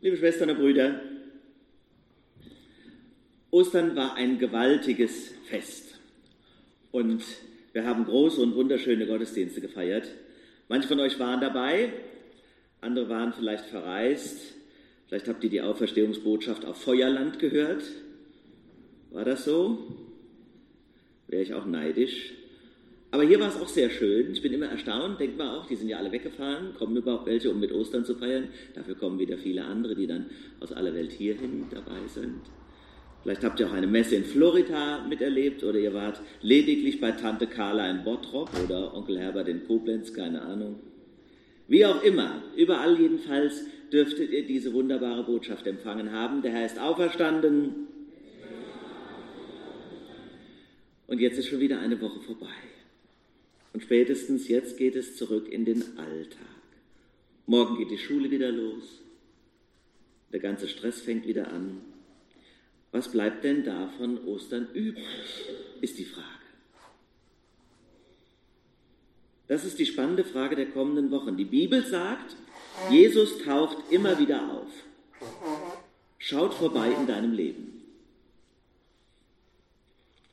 Liebe Schwestern und Brüder, Ostern war ein gewaltiges Fest und wir haben große und wunderschöne Gottesdienste gefeiert. Manche von euch waren dabei, andere waren vielleicht verreist. Vielleicht habt ihr die Auferstehungsbotschaft auf Feuerland gehört. War das so? Wäre ich auch neidisch. Aber hier war es auch sehr schön. Ich bin immer erstaunt, denkt man auch, die sind ja alle weggefahren, kommen überhaupt welche, um mit Ostern zu feiern. Dafür kommen wieder viele andere, die dann aus aller Welt hierhin dabei sind. Vielleicht habt ihr auch eine Messe in Florida miterlebt oder ihr wart lediglich bei Tante Carla in Bottrop oder Onkel Herbert in Koblenz, keine Ahnung. Wie auch immer, überall jedenfalls dürftet ihr diese wunderbare Botschaft empfangen haben. Der Herr ist auferstanden. Und jetzt ist schon wieder eine Woche vorbei. Und spätestens jetzt geht es zurück in den Alltag. Morgen geht die Schule wieder los. Der ganze Stress fängt wieder an. Was bleibt denn da von Ostern übrig, ist die Frage. Das ist die spannende Frage der kommenden Wochen. Die Bibel sagt, Jesus taucht immer wieder auf. Schaut vorbei in deinem Leben.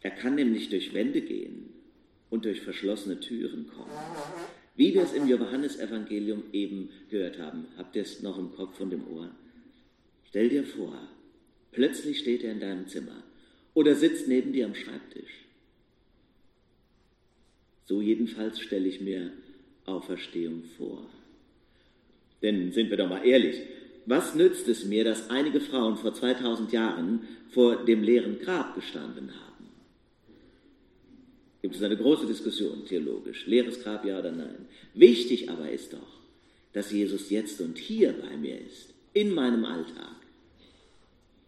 Er kann nämlich durch Wände gehen und durch verschlossene Türen kommen. Wie wir es im Johannesevangelium eben gehört haben. Habt ihr es noch im Kopf und im Ohr? Stell dir vor, plötzlich steht er in deinem Zimmer oder sitzt neben dir am Schreibtisch. So jedenfalls stelle ich mir Auferstehung vor. Denn sind wir doch mal ehrlich, was nützt es mir, dass einige Frauen vor 2000 Jahren vor dem leeren Grab gestanden haben? Gibt es eine große Diskussion theologisch, leeres Grab ja oder nein. Wichtig aber ist doch, dass Jesus jetzt und hier bei mir ist, in meinem Alltag,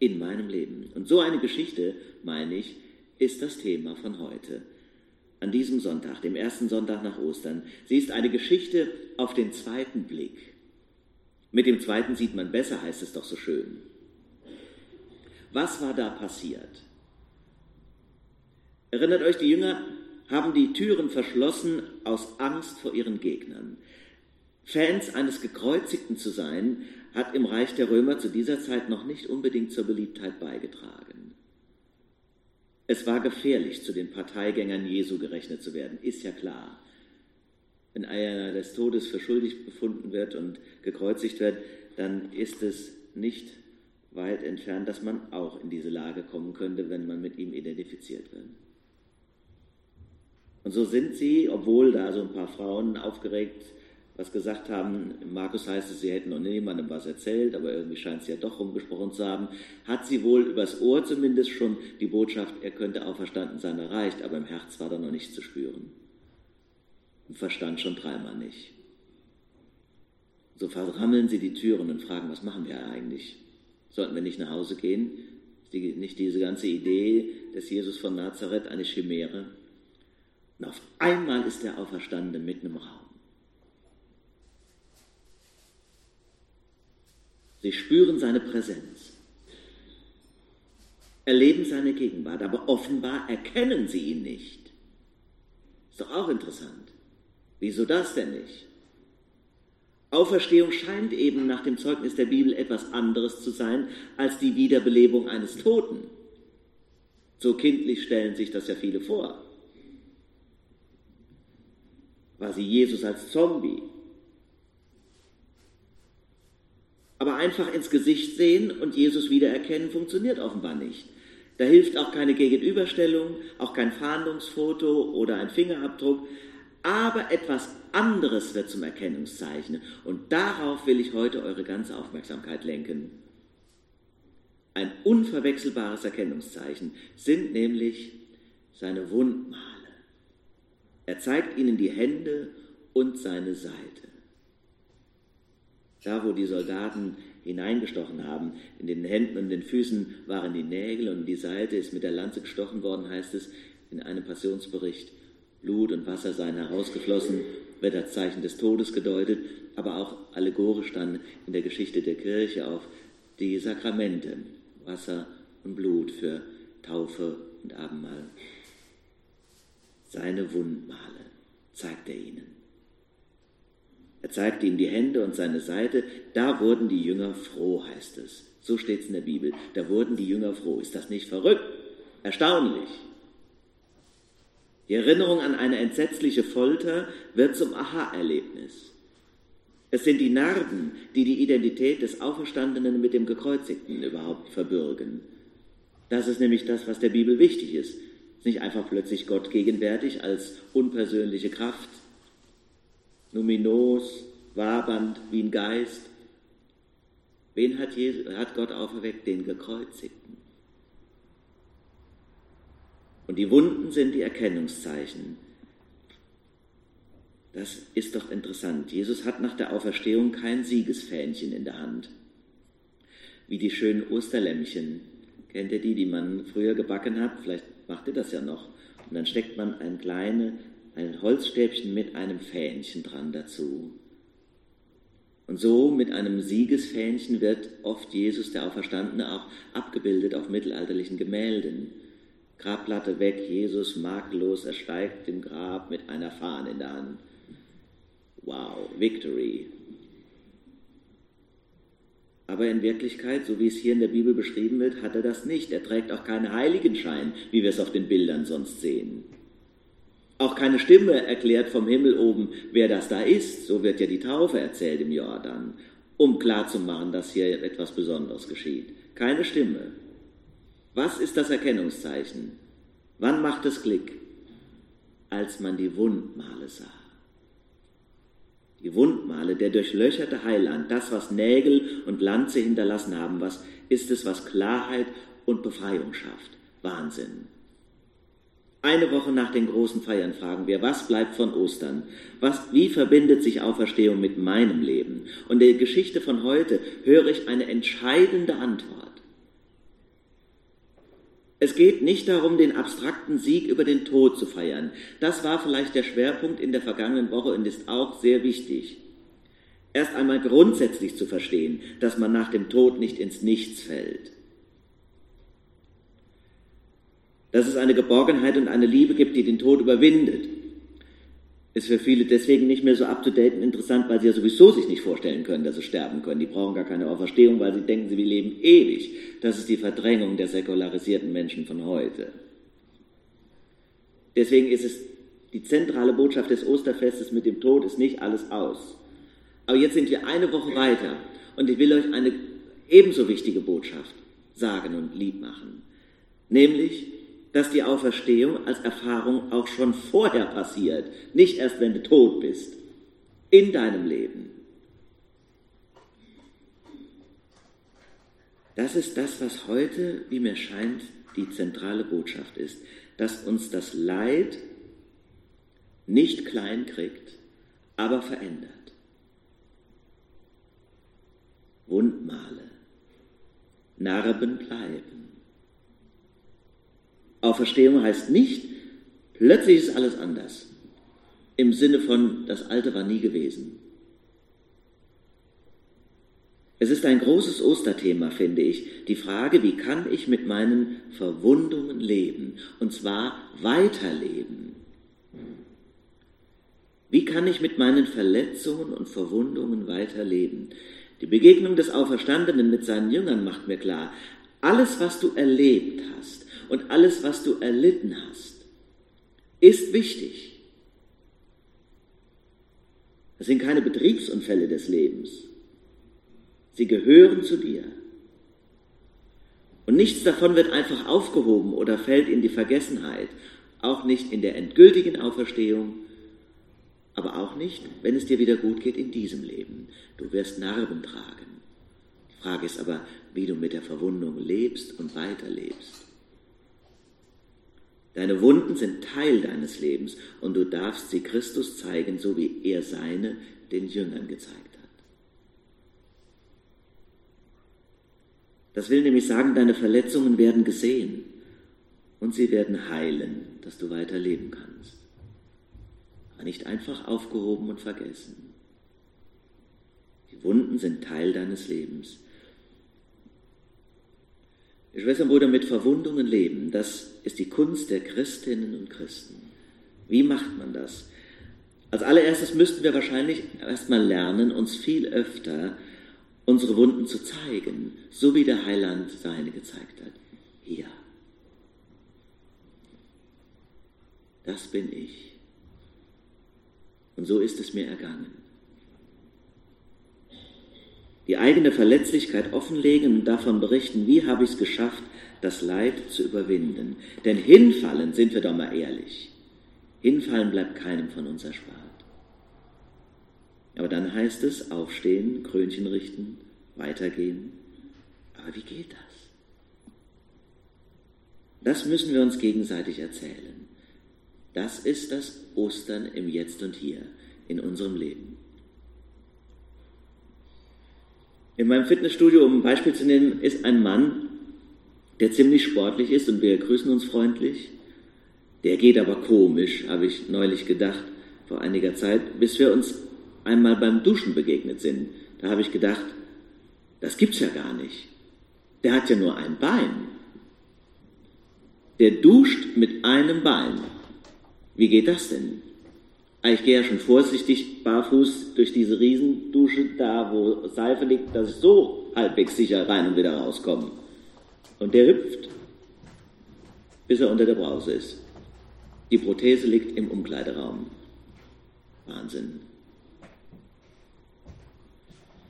in meinem Leben. Und so eine Geschichte, meine ich, ist das Thema von heute. An diesem Sonntag, dem ersten Sonntag nach Ostern. Sie ist eine Geschichte auf den zweiten Blick. Mit dem zweiten sieht man besser, heißt es doch so schön. Was war da passiert? Erinnert euch, die Jünger haben die Türen verschlossen aus Angst vor ihren Gegnern. Fans eines Gekreuzigten zu sein, hat im Reich der Römer zu dieser Zeit noch nicht unbedingt zur Beliebtheit beigetragen. Es war gefährlich, zu den Parteigängern Jesu gerechnet zu werden, ist ja klar. Wenn einer des Todes für schuldig befunden wird und gekreuzigt wird, dann ist es nicht weit entfernt, dass man auch in diese Lage kommen könnte, wenn man mit ihm identifiziert wird. Und so sind sie, obwohl da so ein paar Frauen aufgeregt was gesagt haben, Markus heißt es, sie hätten noch niemandem was erzählt, aber irgendwie scheint es ja doch rumgesprochen zu haben, hat sie wohl übers Ohr zumindest schon die Botschaft, er könnte auferstanden sein, erreicht, aber im Herz war da noch nichts zu spüren. Im Verstand schon dreimal nicht. So verrammeln sie die Türen und fragen, was machen wir eigentlich? Sollten wir nicht nach Hause gehen? Ist die, nicht diese ganze Idee des Jesus von Nazareth eine Chimäre? Und auf einmal ist er auferstanden mitten im Raum. Sie spüren seine Präsenz, erleben seine Gegenwart, aber offenbar erkennen sie ihn nicht. Ist doch auch interessant. Wieso das denn nicht? Auferstehung scheint eben nach dem Zeugnis der Bibel etwas anderes zu sein als die Wiederbelebung eines Toten. So kindlich stellen sich das ja viele vor. Sie Jesus als Zombie? Aber einfach ins Gesicht sehen und Jesus wiedererkennen funktioniert offenbar nicht. Da hilft auch keine Gegenüberstellung, auch kein Fahndungsfoto oder ein Fingerabdruck. Aber etwas anderes wird zum Erkennungszeichen. Und darauf will ich heute eure ganze Aufmerksamkeit lenken. Ein unverwechselbares Erkennungszeichen sind nämlich seine Wundmale. Er zeigt ihnen die Hände und seine Seite. Da, wo die Soldaten hineingestochen haben, in den Händen und den Füßen waren die Nägel und die Seite ist mit der Lanze gestochen worden, heißt es in einem Passionsbericht. Blut und Wasser seien herausgeflossen, wird als Zeichen des Todes gedeutet, aber auch allegorisch dann in der Geschichte der Kirche auf die Sakramente, Wasser und Blut für Taufe und Abendmahl. Seine Wundmale zeigt er ihnen. Er zeigte ihm die Hände und seine Seite. Da wurden die Jünger froh, heißt es. So steht es in der Bibel. Da wurden die Jünger froh. Ist das nicht verrückt? Erstaunlich. Die Erinnerung an eine entsetzliche Folter wird zum Aha-Erlebnis. Es sind die Narben, die die Identität des Auferstandenen mit dem Gekreuzigten überhaupt verbürgen. Das ist nämlich das, was der Bibel wichtig ist. Ist nicht einfach plötzlich Gott gegenwärtig als unpersönliche Kraft, numinos, wabernd wie ein Geist. Wen hat, Jesus, hat Gott auferweckt? Den Gekreuzigten. Und die Wunden sind die Erkennungszeichen. Das ist doch interessant. Jesus hat nach der Auferstehung kein Siegesfähnchen in der Hand. Wie die schönen Osterlämmchen. Kennt ihr die, die man früher gebacken hat? Vielleicht macht ihr das ja noch. Und dann steckt man ein kleines ein Holzstäbchen mit einem Fähnchen dran dazu. Und so mit einem Siegesfähnchen wird oft Jesus, der Auferstandene, auch abgebildet auf mittelalterlichen Gemälden. Grabplatte weg, Jesus makellos, er steigt im Grab mit einer Fahne in der Hand. Wow, Victory. Aber in Wirklichkeit, so wie es hier in der Bibel beschrieben wird, hat er das nicht. Er trägt auch keinen Heiligenschein, wie wir es auf den Bildern sonst sehen. Auch keine Stimme erklärt vom Himmel oben, wer das da ist. So wird ja die Taufe erzählt im Jordan, um klarzumachen, dass hier etwas Besonderes geschieht. Keine Stimme. Was ist das Erkennungszeichen? Wann macht es Klick? Als man die Wundmale sah. Die Wundmale, der durchlöcherte Heiland, das, was Nägel und Lanze hinterlassen haben, was ist es, was Klarheit und Befreiung schafft? Wahnsinn. Eine Woche nach den großen Feiern fragen wir, was bleibt von Ostern? Was, wie verbindet sich Auferstehung mit meinem Leben? Und in der Geschichte von heute höre ich eine entscheidende Antwort. Es geht nicht darum, den abstrakten Sieg über den Tod zu feiern. Das war vielleicht der Schwerpunkt in der vergangenen Woche und ist auch sehr wichtig. Erst einmal grundsätzlich zu verstehen, dass man nach dem Tod nicht ins Nichts fällt. Dass es eine Geborgenheit und eine Liebe gibt, die den Tod überwindet, ist für viele deswegen nicht mehr so up-to-date und interessant, weil sie ja sowieso sich nicht vorstellen können, dass sie sterben können. Die brauchen gar keine Auferstehung, weil sie denken, sie leben ewig. Das ist die Verdrängung der säkularisierten Menschen von heute. Deswegen ist es die zentrale Botschaft des Osterfestes mit dem Tod ist nicht alles aus. Aber jetzt sind wir eine Woche weiter und ich will euch eine ebenso wichtige Botschaft sagen und lieb machen. Nämlich, dass die Auferstehung als Erfahrung auch schon vorher passiert, nicht erst wenn du tot bist, in deinem Leben. Das ist das, was heute, wie mir scheint, die zentrale Botschaft ist, dass uns das Leid nicht klein kriegt, aber verändert. Wundmale, Narben bleiben. Auferstehung heißt nicht, plötzlich ist alles anders. Im Sinne von, das Alte war nie gewesen. Es ist ein großes Osterthema, finde ich, die Frage, wie kann ich mit meinen Verwundungen leben, und zwar weiterleben. Wie kann ich mit meinen Verletzungen und Verwundungen weiterleben? Die Begegnung des Auferstandenen mit seinen Jüngern macht mir klar, alles, was du erlebt hast, und alles, was du erlitten hast, ist wichtig. Das sind keine Betriebsunfälle des Lebens. Sie gehören zu dir. Und nichts davon wird einfach aufgehoben oder fällt in die Vergessenheit, auch nicht in der endgültigen Auferstehung, aber auch nicht, wenn es dir wieder gut geht in diesem Leben. Du wirst Narben tragen. Die Frage ist aber, wie du mit der Verwundung lebst und weiterlebst. Deine Wunden sind Teil deines Lebens und du darfst sie Christus zeigen, so wie er seine den Jüngern gezeigt hat. Das will nämlich sagen, deine Verletzungen werden gesehen und sie werden heilen, dass du weiter leben kannst. Aber nicht einfach aufgehoben und vergessen. Die Wunden sind Teil deines Lebens. Schwestern und Brüder, mit Verwundungen leben, das ist die Kunst der Christinnen und Christen. Wie macht man das? Als allererstes müssten wir wahrscheinlich erstmal lernen, uns viel öfter unsere Wunden zu zeigen, so wie der Heiland seine gezeigt hat. Hier. Das bin ich. Und so ist es mir ergangen. Die eigene Verletzlichkeit offenlegen und davon berichten, wie habe ich es geschafft, das Leid zu überwinden. Denn hinfallen, sind wir doch mal ehrlich, hinfallen bleibt keinem von uns erspart. Aber dann heißt es aufstehen, Krönchen richten, weitergehen. Aber wie geht das? Das müssen wir uns gegenseitig erzählen. Das ist das Ostern im Jetzt und Hier in unserem Leben. In meinem Fitnessstudio, um ein Beispiel zu nennen, ist ein Mann, der ziemlich sportlich ist und wir grüßen uns freundlich. Der geht aber komisch, habe ich neulich gedacht, vor einiger Zeit, bis wir uns einmal beim Duschen begegnet sind. Da habe ich gedacht, das gibt's ja gar nicht. Der hat ja nur ein Bein. Der duscht mit einem Bein. Wie geht das denn? Ah, ich gehe ja schon vorsichtig barfuß durch diese Riesendusche, da wo Seife liegt, dass ich so halbwegs sicher rein und wieder rauskomme. Und der hüpft, bis er unter der Brause ist. Die Prothese liegt im Umkleideraum. Wahnsinn.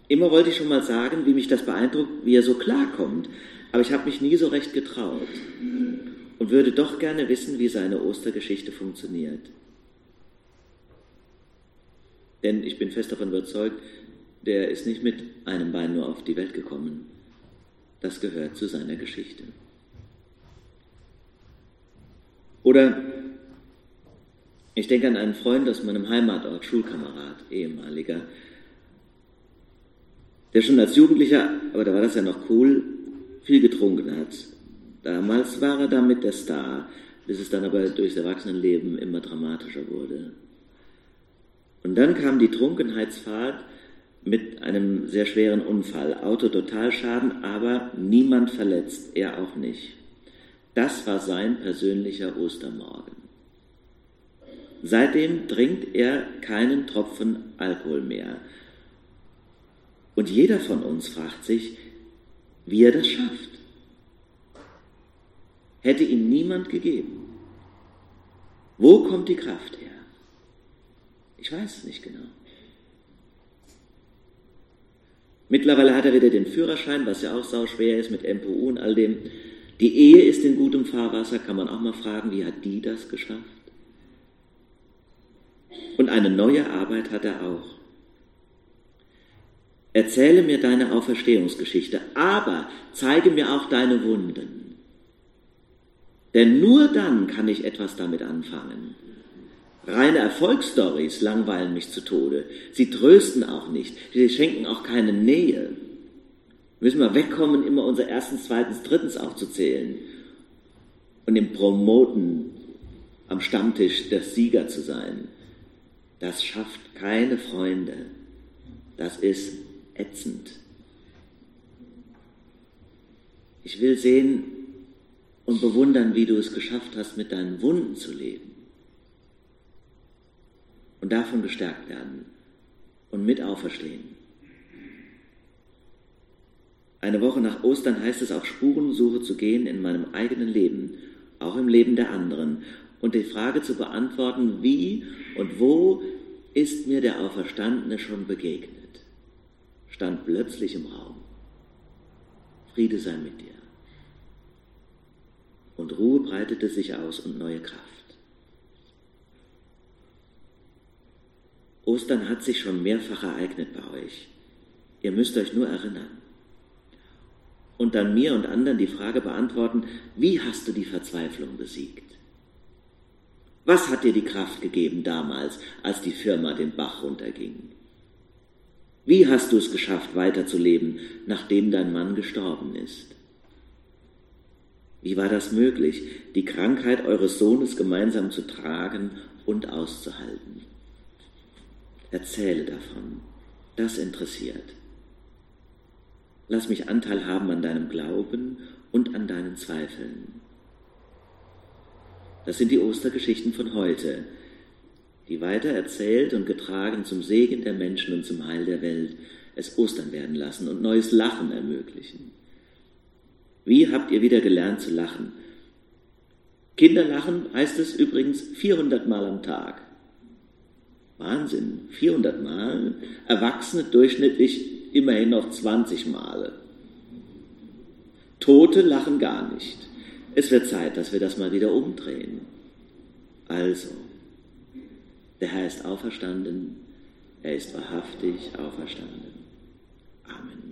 Immer wollte ich schon mal sagen, wie mich das beeindruckt, wie er so klarkommt, aber ich habe mich nie so recht getraut und würde doch gerne wissen, wie seine Ostergeschichte funktioniert. Denn ich bin fest davon überzeugt, der ist nicht mit einem Bein nur auf die Welt gekommen. Das gehört zu seiner Geschichte. Oder ich denke an einen Freund aus meinem Heimatort, Schulkamerad, ehemaliger, der schon als Jugendlicher, aber da war das ja noch cool, viel getrunken hat. Damals war er damit der Star, bis es dann aber durchs Erwachsenenleben immer dramatischer wurde. Und dann kam die Trunkenheitsfahrt mit einem sehr schweren Unfall, Autototalschaden, aber niemand verletzt, er auch nicht. Das war sein persönlicher Ostermorgen. Seitdem trinkt er keinen Tropfen Alkohol mehr. Und jeder von uns fragt sich, wie er das schafft. Hätte ihm niemand gegeben. Wo kommt die Kraft her? Ich weiß es nicht genau. Mittlerweile hat er wieder den Führerschein, was ja auch sau schwer ist mit MPU und all dem. Die Ehe ist in gutem Fahrwasser, kann man auch mal fragen, wie hat die das geschafft? Und eine neue Arbeit hat er auch. Erzähle mir deine Auferstehungsgeschichte, aber zeige mir auch deine Wunden. Denn nur dann kann ich etwas damit anfangen. Reine Erfolgsstories langweilen mich zu Tode. Sie trösten auch nicht. Sie schenken auch keine Nähe. Müssen wir wegkommen, immer unser erstens, zweitens, drittens aufzuzählen und im Promoten am Stammtisch der Sieger zu sein. Das schafft keine Freunde. Das ist ätzend. Ich will sehen und bewundern, wie du es geschafft hast, mit deinen Wunden zu leben und davon gestärkt werden und mit auferstehen. Eine Woche nach Ostern heißt es auf Spurensuche zu gehen in meinem eigenen Leben, auch im Leben der anderen, und die Frage zu beantworten, wie und wo ist mir der Auferstandene schon begegnet, stand plötzlich im Raum. Friede sei mit dir. Und Ruhe breitete sich aus und neue Kraft. Ostern hat sich schon mehrfach ereignet bei euch. Ihr müsst euch nur erinnern. Und dann mir und anderen die Frage beantworten, wie hast du die Verzweiflung besiegt? Was hat dir die Kraft gegeben damals, als die Firma den Bach runterging? Wie hast du es geschafft, weiterzuleben, nachdem dein Mann gestorben ist? Wie war das möglich, die Krankheit eures Sohnes gemeinsam zu tragen und auszuhalten? Erzähle davon. Das interessiert. Lass mich Anteil haben an deinem Glauben und an deinen Zweifeln. Das sind die Ostergeschichten von heute. die weiter erzählt und getragen zum Segen der Menschen und zum Heil der Welt es Ostern werden lassen und neues Lachen ermöglichen. Wie habt ihr wieder gelernt zu lachen? Kinder lachen heißt es übrigens 400 Mal am Tag. Wahnsinn, 400 Mal. Erwachsene durchschnittlich immerhin noch 20 Male. Tote lachen gar nicht. Es wird Zeit, dass wir das mal wieder umdrehen. Also, der Herr ist auferstanden, er ist wahrhaftig auferstanden. Amen.